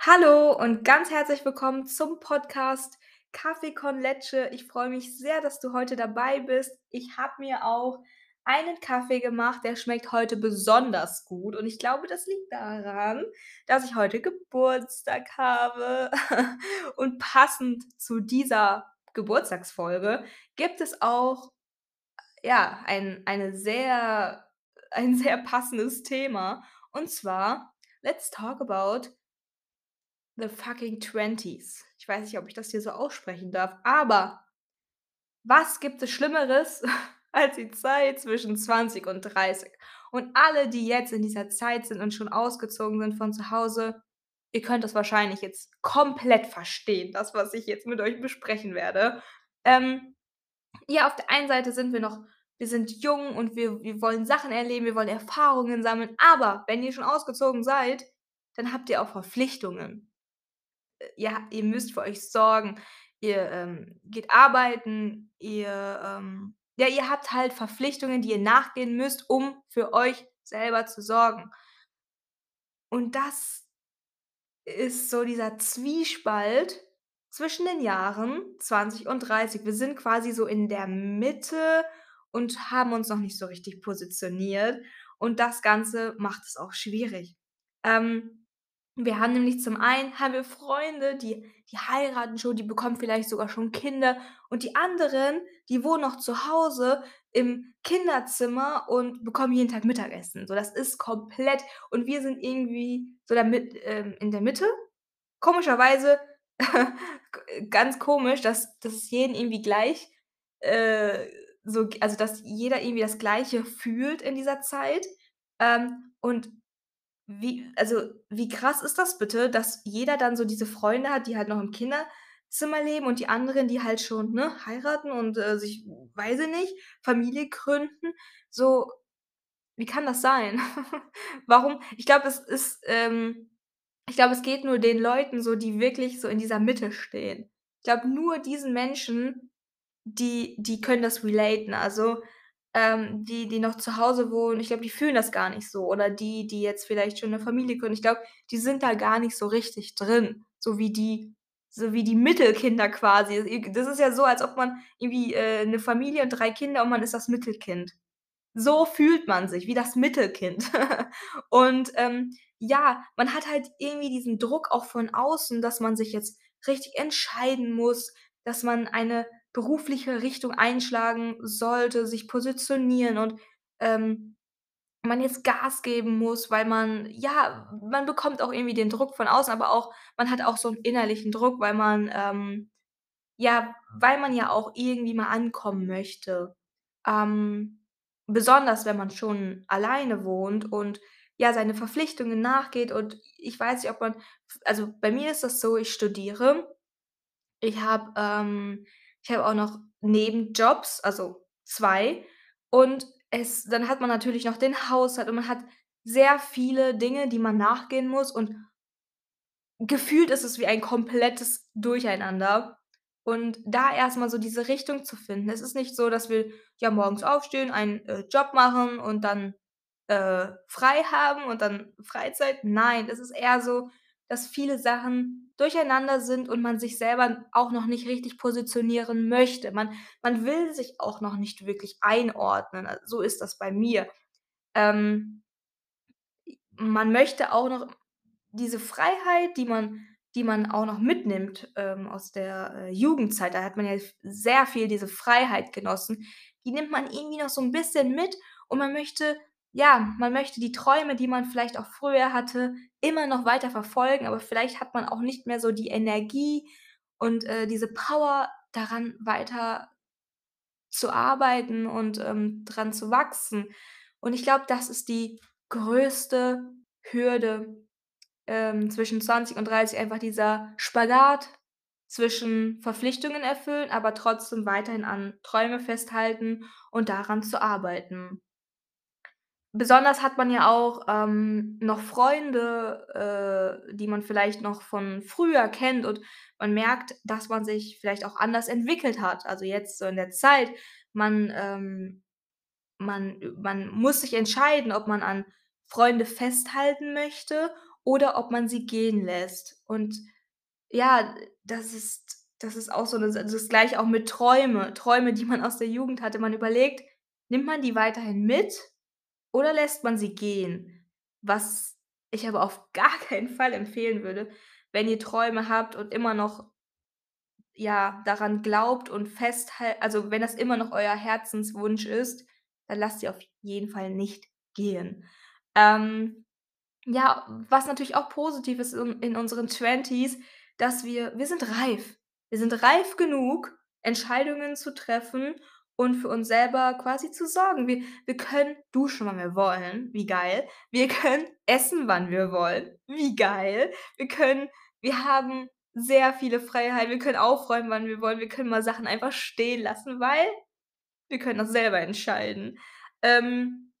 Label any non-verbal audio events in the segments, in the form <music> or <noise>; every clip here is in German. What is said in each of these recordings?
Hallo und ganz herzlich willkommen zum Podcast Kaffee con Leche. Ich freue mich sehr, dass du heute dabei bist. Ich habe mir auch einen Kaffee gemacht, der schmeckt heute besonders gut und ich glaube, das liegt daran, dass ich heute Geburtstag habe. <laughs> Und passend zu dieser Geburtstagsfolge gibt es auch, ja, ein eine sehr ein sehr passendes Thema und zwar let's talk about the fucking Twenties. Ich weiß nicht, ob ich das hier so aussprechen darf, aber was gibt es Schlimmeres <laughs> als die Zeit zwischen 20 und 30? Und alle, die jetzt in dieser Zeit sind und schon ausgezogen sind von zu Hause, ihr könnt das wahrscheinlich jetzt komplett verstehen, das, was ich jetzt mit euch besprechen werde. Ähm, ja, auf der einen Seite sind wir noch wir sind jung und wir wir wollen Sachen erleben, wir wollen Erfahrungen sammeln, aber wenn ihr schon ausgezogen seid, dann habt ihr auch Verpflichtungen. Ja, ihr müsst für euch sorgen. Ihr, ähm, geht arbeiten, ihr, ähm ja, ihr habt halt Verpflichtungen, die ihr nachgehen müsst, um für euch selber zu sorgen. Und das ist so dieser Zwiespalt zwischen den Jahren 20 und 30. Wir sind quasi so in der Mitte und haben uns noch nicht so richtig positioniert und das Ganze macht es auch schwierig. Ähm, wir haben nämlich zum einen haben wir Freunde, die die heiraten schon, die bekommen vielleicht sogar schon Kinder und die anderen, die wohnen noch zu Hause im Kinderzimmer und bekommen jeden Tag Mittagessen. So, das ist komplett und wir sind irgendwie so da mit ähm, in der Mitte. Komischerweise <laughs> ganz komisch, dass dass es jeden irgendwie gleich, äh, so also, dass jeder irgendwie das Gleiche fühlt in dieser Zeit. Ähm, und wie also, wie krass ist das bitte, dass jeder dann so diese Freunde hat, die halt noch im Kinderzimmer leben und die anderen, die halt schon, ne, heiraten und, äh, sich weiß ich nicht, Familie gründen. So, wie kann das sein? <laughs> Warum? Ich glaube, es ist, ähm ich glaube, es geht nur den Leuten so, die wirklich so in dieser Mitte stehen. Ich glaube, nur diesen Menschen, die die können das relaten. Also, ähm, die, die noch zu Hause wohnen, ich glaube, die fühlen das gar nicht so. Oder die, die jetzt vielleicht schon 'ne Familie gründen. Ich glaube, die sind da gar nicht so richtig drin, so wie die so wie die Mittelkinder quasi. I das ist ja so, als ob man irgendwie, äh, 'ne Familie und 3 Kinder und man ist das Mittelkind. So fühlt man sich, wie das Mittelkind. <laughs> Und, ähm, ja, man hat halt irgendwie diesen Druck auch von außen, dass man sich jetzt richtig entscheiden muss, dass man eine berufliche Richtung einschlagen sollte, sich positionieren und, ähm, man jetzt Gas geben muss, weil man ja, man bekommt auch irgendwie den Druck von außen, aber auch man hat auch so 'n innerlichen Druck, weil man, ähm ja, weil man ja auch irgendwie mal ankommen möchte. Ähm, besonders wenn man schon alleine wohnt und, ja, seine Verpflichtungen nachgeht und ich weiß nicht, ob man also, bei mir ist das so, ich studiere. Ich habe, ähm ich habe auch noch Nebenjobs, also 2 und es dann hat man natürlich noch den Haushalt und man hat sehr viele Dinge, die man nachgehen muss und gefühlt ist es wie ein komplettes Durcheinander. Und da erst mal so diese Richtung zu finden. Es ist nicht so, dass wir, ja, morgens aufstehen, einen, äh, Job machen und dann, äh, frei haben und dann Freizeit. Nein, es ist eher so, dass viele Sachen durcheinander sind und man sich selber auch noch nicht richtig positionieren möchte. Man man will sich auch noch nicht wirklich einordnen. A so ist das bei mir. Ähm man möchte auch noch diese Freiheit, die man die man auch noch mitnimmt, ähm, aus der, äh, Jugendzeit, da hat man ja sehr viel diese Freiheit genossen, die nimmt man irgendwie noch so 'n bisschen mit und man möchte ja, man möchte die Träume, die man vielleicht auch früher hatte, immer noch weiter verfolgen, aber vielleicht hat man auch nicht mehr so die Energie und, äh, diese Power daran weiter zu arbeiten und, ähm, dran zu wachsen. Und ich glaube, das ist die größte Hürde, ähm, zwischen 20 und 30, einfach dieser Spagat zwischen Verpflichtungen erfüllen, aber trotzdem weiterhin an Träume festhalten und daran zu arbeiten. Besonders hat man ja auch, ähm, noch Freunde, äh, die man vielleicht noch von früher kennt und man merkt, dass man sich vielleicht auch anders entwickelt hat. Also, jetzt so in der Zeit, man, ähm man man muss sich entscheiden, ob man an Freunde festhalten möchte oder ob man sie gehen lässt. Und ja, das ist das ist auch so 'ne Sa das ist gleich auch mit Träume Träume, die man aus der Jugend hatte. Man überlegt, nimmt man die weiterhin mit oder lässt man sie gehen? Was ich aber auf <laughs> gar keinen Fall empfehlen würde, wenn ihr Träume habt und immer noch ja, daran glaubt und festhal also, wenn das immer noch euer Herzenswunsch ist, dann lasst sie auf jeden Fall nicht gehen. Ähm, ja, was natürlich auch positiv ist in in unseren Twenties, dass wir wir sind reif. Wir sind reif genug, Entscheidungen zu treffen und für uns selber quasi zu sorgen. Wir wir können duschen, wann wir wollen, wie geil. Wir können <laughs> essen, wann wir wollen, wie geil. Wir können wir haben sehr viele Freiheiten. Wir können aufräumen, wann wir wollen. Wir können mal Sachen einfach stehen lassen, weil wir können das selber entscheiden. Ähm,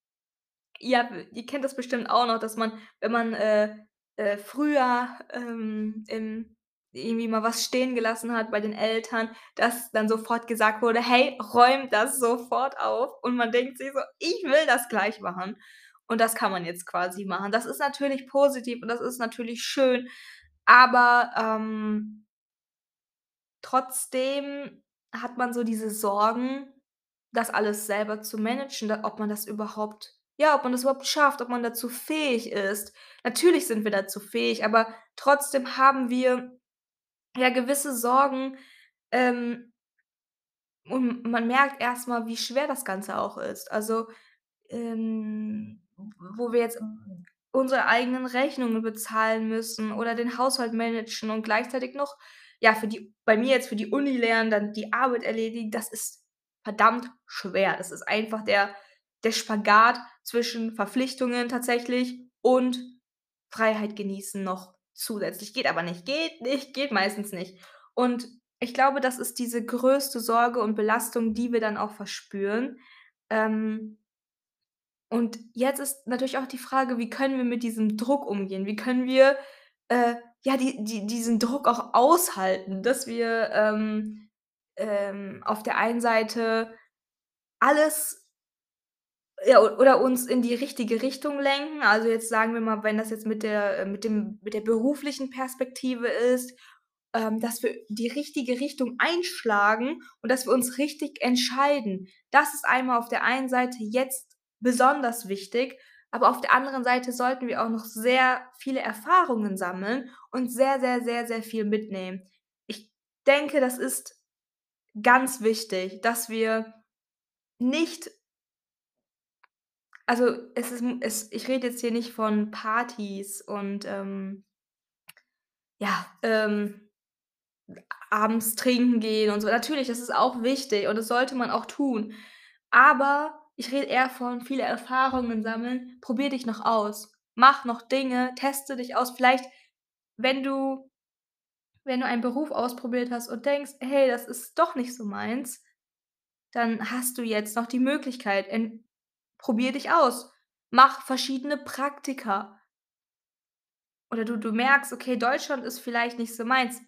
ja, ihr kennt das bestimmt auch noch, dass man, wenn man, äh, äh, früher, ähm, im irgendwie mal was stehen gelassen hat bei den Eltern, dass dann sofort gesagt wurde: „Hey, räum das sofort auf.“ Und man denkt sich so: „Ich will das gleich machen.“ Und das kann man jetzt quasi machen. Das ist natürlich positiv und das ist natürlich schön, aber, ähm trotzdem hat man so diese Sorgen, das alles selber zu managen, ob man das überhaupt ja, ob man das überhaupt schafft, ob man dazu fähig ist. Natürlich sind wir dazu fähig, aber trotzdem haben wir ja gewisse Sorgen, ähm und man merkt erst mal, wie schwer das Ganze auch ist. Also, ähm, wo wir jetzt unsere eigenen Rechnungen bezahlen müssen oder den Haushalt managen und gleichzeitig noch, ja, für die bei mir jetzt für die Uni lernen, dann die Arbeit erledigen, das ist verdammt schwer. Das ist einfach der der Spagat zwischen Verpflichtungen tatsächlich und Freiheit genießen noch zusätzlich. Geht aber nicht, geht nicht, geht meistens nicht. Und ich glaube, das ist diese größte Sorge und Belastung, die wir dann auch verspüren. Ähm und jetzt ist natürlich auch die Frage, wie können wir mit diesem Druck umgehen? Wie können wir, äh, ja, die die diesen Druck auch aushalten, dass wir, ähm, ähm, auf der einen Seite alles ja, oder uns in die richtige Richtung lenken. Also, jetzt sagen wir mal, wenn das jetzt mit der äh, mit dem mit der beruflichen Perspektive ist, ähm, dass wir die richtige Richtung einschlagen und dass wir uns richtig entscheiden. Das ist einmal auf der einen Seite jetzt besonders wichtig, aber auf der anderen Seite sollten wir auch noch sehr viele Erfahrungen sammeln und sehr, sehr, sehr, sehr viel mitnehmen. Ich denke, das ist ganz wichtig, dass wir nicht also, es ist es ich rede jetzt hier nicht von Partys und, ähm ja, ähm, abends trinken gehen und so. Natürlich, das ist auch wichtig und das sollte man auch tun. Aber ich rede eher von viele Erfahrungen sammeln. Probier dich noch aus. Mach noch Dinge, teste dich aus. Vielleicht, wenn du wenn du einen Beruf ausprobiert hast und denkst: „Hey, das ist doch nicht so meins“, dann hast du jetzt noch die Möglichkeit. Probier dich aus. Mach verschiedene Praktika. Oder du du merkst: „Okay, Deutschland ist vielleicht nicht so meins“,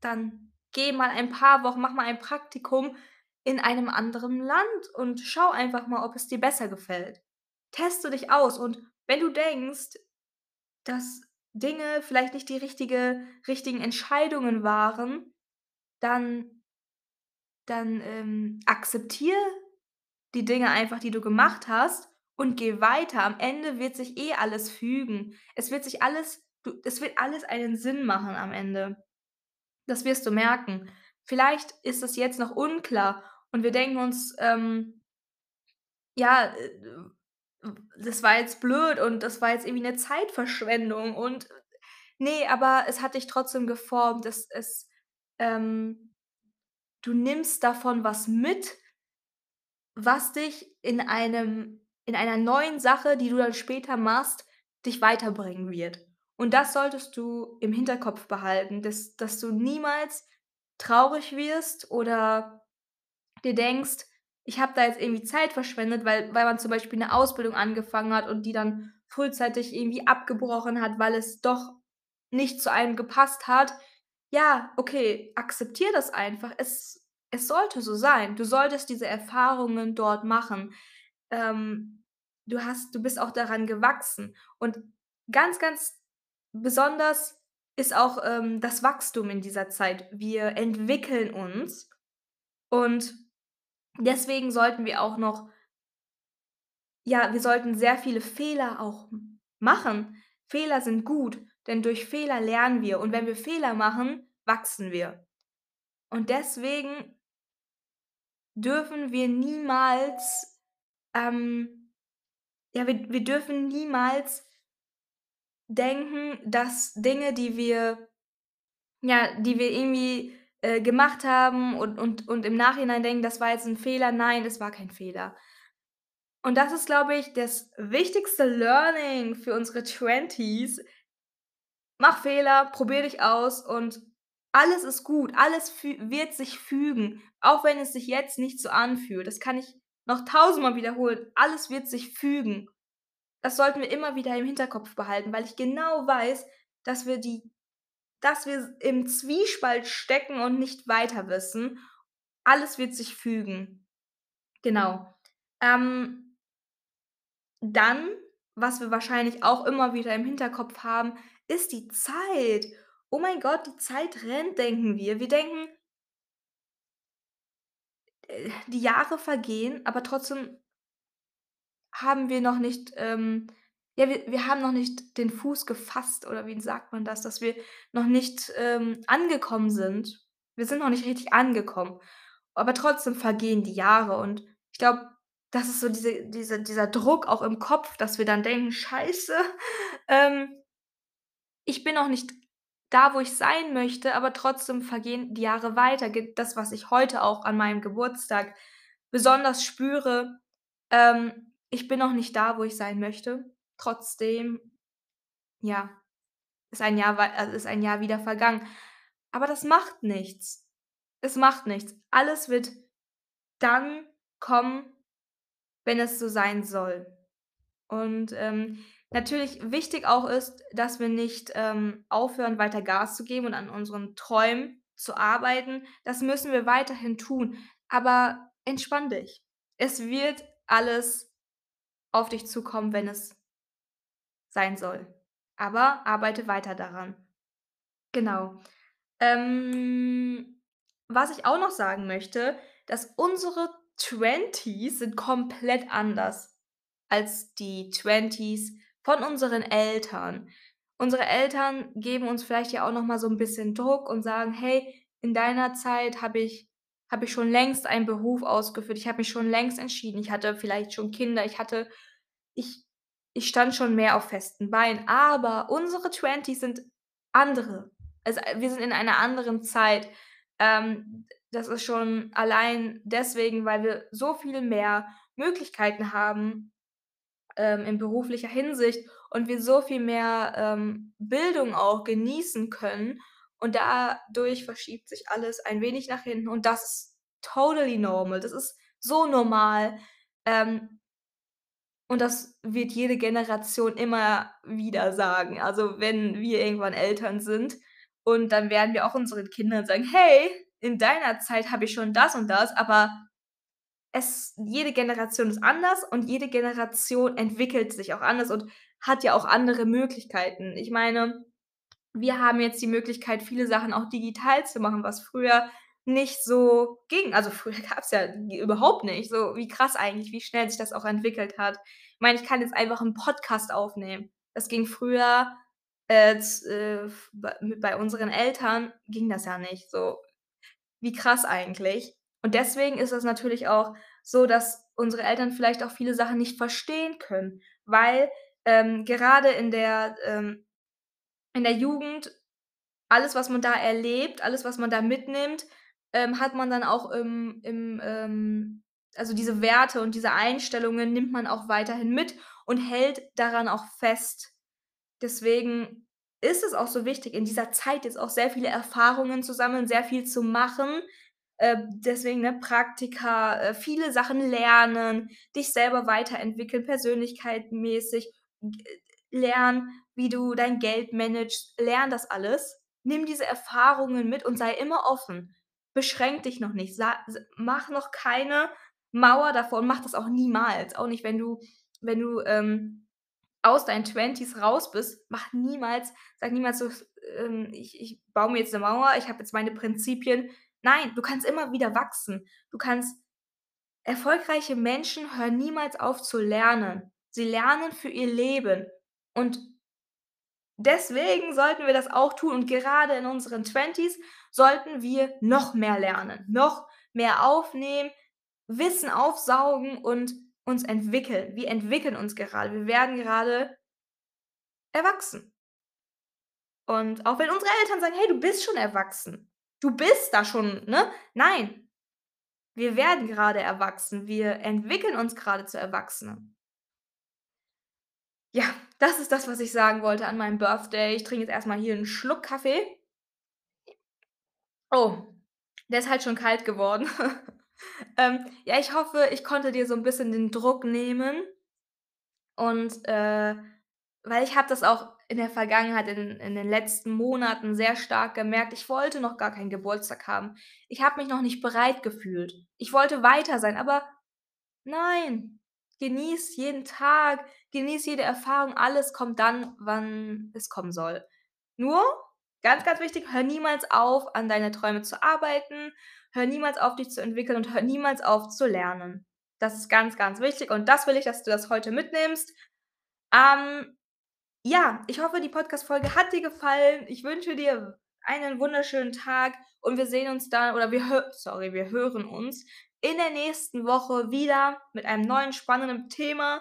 dann geh mal ein paar Wochen mach mal ein Praktikum in einem anderen Land und schau einfach mal, ob es dir besser gefällt. Teste dich aus und wenn du denkst, dass Dinge vielleicht nicht die richtige richtigen Entscheidungen waren, dann dann, ähm, akzeptiere die Dinge einfach, die du gemacht hast und geh weiter. Am Ende wird sich eh alles fügen. Es wird sich alles du es wird alles einen Sinn machen am Ende. Das wirst du merken. Vielleicht ist es jetzt noch unklar und wir denken uns, ähm ja, äh, das war jetzt blöd und das war jetzt irgendwie 'ne Zeitverschwendung und ne, aber es hat dich trotzdem geformt. Es es, ähm du nimmst davon was mit was dich in einem in einer neuen Sache, die du dann später machst, dich weiterbringen wird. Und das solltest du im Hinterkopf behalten, dass dass du niemals traurig wirst oder dir denkst: „Ich habe da jetzt irgendwie Zeit verschwendet“, weil weil man zum Beispiel 'ne Ausbildung angefangen hat und die dann frühzeitig irgendwie abgebrochen hat, weil es doch nicht zu einem gepasst hat. Ja, okay, akzeptiere das einfach. Es es sollte so sein. Du solltest diese Erfahrungen dort machen. Ähm, du hast du bist auch daran gewachsen und ganz, ganz besonders ist auch, ähm, das Wachstum in dieser Zeit. Wir entwickeln uns und deswegen sollten wir auch noch ja, wir sollten sehr viele Fehler auch machen. Fehler sind gut, denn durch Fehler lernen wir und wenn wir Fehler machen, wachsen wir. Und deswegen dürfen wir niemals, ähm ja, wir wir dürfen niemals denken, dass Dinge, die wir ja, die wir irgendwie, äh, gemacht haben und und und im Nachhinein denken, das war jetzt 'n Fehler. Nein, es war kein Fehler. Und das ist, glaube ich, das wichtigste Learning für unsere Twenties. Mach Fehler, probier dich aus und alles ist gut. Alles wird sich fügen, auch wenn es sich jetzt nicht so anfühlt. Das kann ich noch tausendmal wiederholen. Alles wird sich fügen. Das sollten wir immer wieder im Hinterkopf behalten, weil ich genau weiß, dass wir die dass wir im Zwiespalt stecken und nicht weiter wissen. Alles wird sich fügen. Genau. Ähm dann, was wir wahrscheinlich auch immer wieder im Hinterkopf haben, ist die Zeit. Oh mein Gott, die Zeit rennt, denken wir. Wir denken äh, die Jahre vergehen, aber trotzdem haben wir noch nicht, ähm ja, wir wir haben noch nicht den Fuß gefasst oder wie sagt man das, dass wir noch nicht, ähm, angekommen sind. Wir sind noch nicht richtig angekommen, aber trotzdem vergehen die Jahre und ich glaube, das ist so diese diese dieser Druck auch im Kopf, dass wir dann denken: „Scheiße, <laughs> ähm“ „ich bin noch nicht da, wo ich sein möchte“, aber trotzdem vergehen die Jahre weiter. Das, was ich heute auch an meinem Geburtstag besonders spüre, ähm, ich bin noch nicht da, wo ich sein möchte. Trotzdem, ja, ist ein Jahr also, ist ein Jahr wieder vergangen. Aber das macht nichts. Es macht nichts. Alles wird dann kommen, wenn es so sein soll. Und, ähm, natürlich wichtig auch ist, dass wir nicht, ähm, aufhören, weiter Gas zu geben und an unseren Träumen zu arbeiten. Das müssen wir weiterhin tun, aber entspann dich. Es wird alles auf dich zukommen, wenn es sein soll. Aber arbeite weiter daran. Genau. Ähm, was ich auch noch sagen möchte, dass unsere Twenties sind komplett anders als die Twenties von unseren Eltern. Unsere Eltern geben uns vielleicht ja auch noch mal so 'n bisschen Druck und sagen: „Hey, in deiner Zeit habe ich habe ich schon längst einen Beruf ausgeführt. Ich habe mich schon längst entschieden. Ich hatte vielleicht schon Kinder. Ich hatte ich ich stand schon mehr auf festen Beinen.“ Aber unsere Twenties sind andere. Also, äh, wir sind in einer anderen Zeit. Ähm, das ist schon allein deswegen, weil wir so viel mehr Möglichkeiten haben, ähm, in beruflicher Hinsicht und wir so viel mehr, ähm, Bildung auch genießen können und dadurch verschiebt sich alles ein wenig nach hinten und das ist totally normal. Das ist so normal, ähm und das wird jede Generation immer wieder sagen. Also, wenn wir irgendwann Eltern sind und dann werden wir auch unseren Kindern sagen: „Hey, in deiner Zeit habe ich schon das und das“, aber es jede Generation ist anders und jede Generation entwickelt sich auch anders und hat ja auch andere Möglichkeiten. Ich meine, wir haben jetzt die Möglichkeit, viele Sachen auch digital zu machen, was früher nicht so ging. Also, früher <laughs> gab's ja überhaupt nicht. So, wie krass eigentlich, wie schnell sich das auch entwickelt hat. Ich meine, ich kann jetzt einfach 'n Podcast aufnehmen. Das ging früher, äh, äh, bei unseren Eltern ging das ja nicht so. Wie krass eigentlich. Und deswegen ist es natürlich auch so, dass unsere Eltern vielleicht auch viele Sachen nicht verstehen können, weil, ähm, gerade in der ähm, in der Jugend alles, was man da erlebt, alles, was man da mitnimmt, ähm, hat man dann auch im im, ähm also, diese Werte und diese Einstellungen nimmt man auch weiterhin mit und hält daran auch fest. Deswegen ist es auch so wichtig, in dieser Zeit jetzt auch sehr viele Erfahrungen zu sammeln, sehr viel zu machen. Äh, deswegen, ne, Praktika, äh, viele Sachen lernen, dich selber weiterentwickeln, persönlichkeitenmäßig, g äh, lernen, wie du dein Geld managst. Lerne das alles. Nimm diese Erfahrungen mit und sei immer offen. Beschränke dich noch nicht. Sa mach noch keine Mauer davor und mach das auch niemals. Auch nicht, wenn du wenn du, ähm aus deinen Twenties raus bist, mach niemals sag niemals so, ähm: „Ich ich baue mir jetzt 'ne Mauer, ich habe jetzt meine Prinzipien.“ Nein, du kannst immer wieder wachsen. Du kannst erfolgreiche Menschen hören niemals auf zu lernen. Sie lernen für ihr Leben und deswegen sollten wir das auch tun und gerade in unseren Twenties sollten wir noch mehr lernen, noch mehr aufnehmen, Wissen aufsaugen und uns entwickeln. Wir entwickeln uns gerade. Wir werden gerade erwachsen. Und auch wenn unsere Eltern sagen: „Hey, du bist schon erwachsen. Du bist da schon“, ne? Nein. Wir werden gerade erwachsen. Wir entwickeln uns gerade zu Erwachsenen. Ja, das ist das, was ich sagen wollte an meinem Birthday. Ich trinke jetzt erst mal hier 'n Schluck Kaffee. Oh, der ist halt schon kalt geworden. <laughs> Ähm, ja, ich hoffe, ich konnte dir so 'n bisschen den Druck nehmen. Und, äh weil ich habe das auch in der Vergangenheit in in den letzten Monaten sehr stark gemerkt, ich wollte noch gar keinen Geburtstag haben. Ich habe mich noch nicht bereit gefühlt. Ich wollte weiter sein, aber nein, genieß jeden Tag, genieß jede Erfahrung. Alles kommt dann, wann es kommen soll. Nur, ganz, ganz wichtig, hör niemals auf, an deine Träume zu arbeiten. Hör niemals auf, dich zu entwickeln und hör niemals auf zu lernen. Das ist ganz, ganz wichtig und das will ich, dass du das heute mitnimmst. Ähm, ja, ich hoffe, die Podcast-Folge hat dir gefallen. Ich wünsche dir einen wunderschönen Tag und wir sehen uns dann oder wir sorry, wir hören uns in der nächsten Woche wieder mit einem neuen spannenden Thema.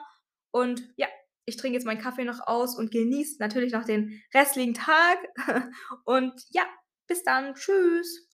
Und ja, ich trinke jetzt meinen Kaffee noch aus und genieße natürlich noch den restlichen Tag. <laughs> Und ja, bis dann. Tschüss.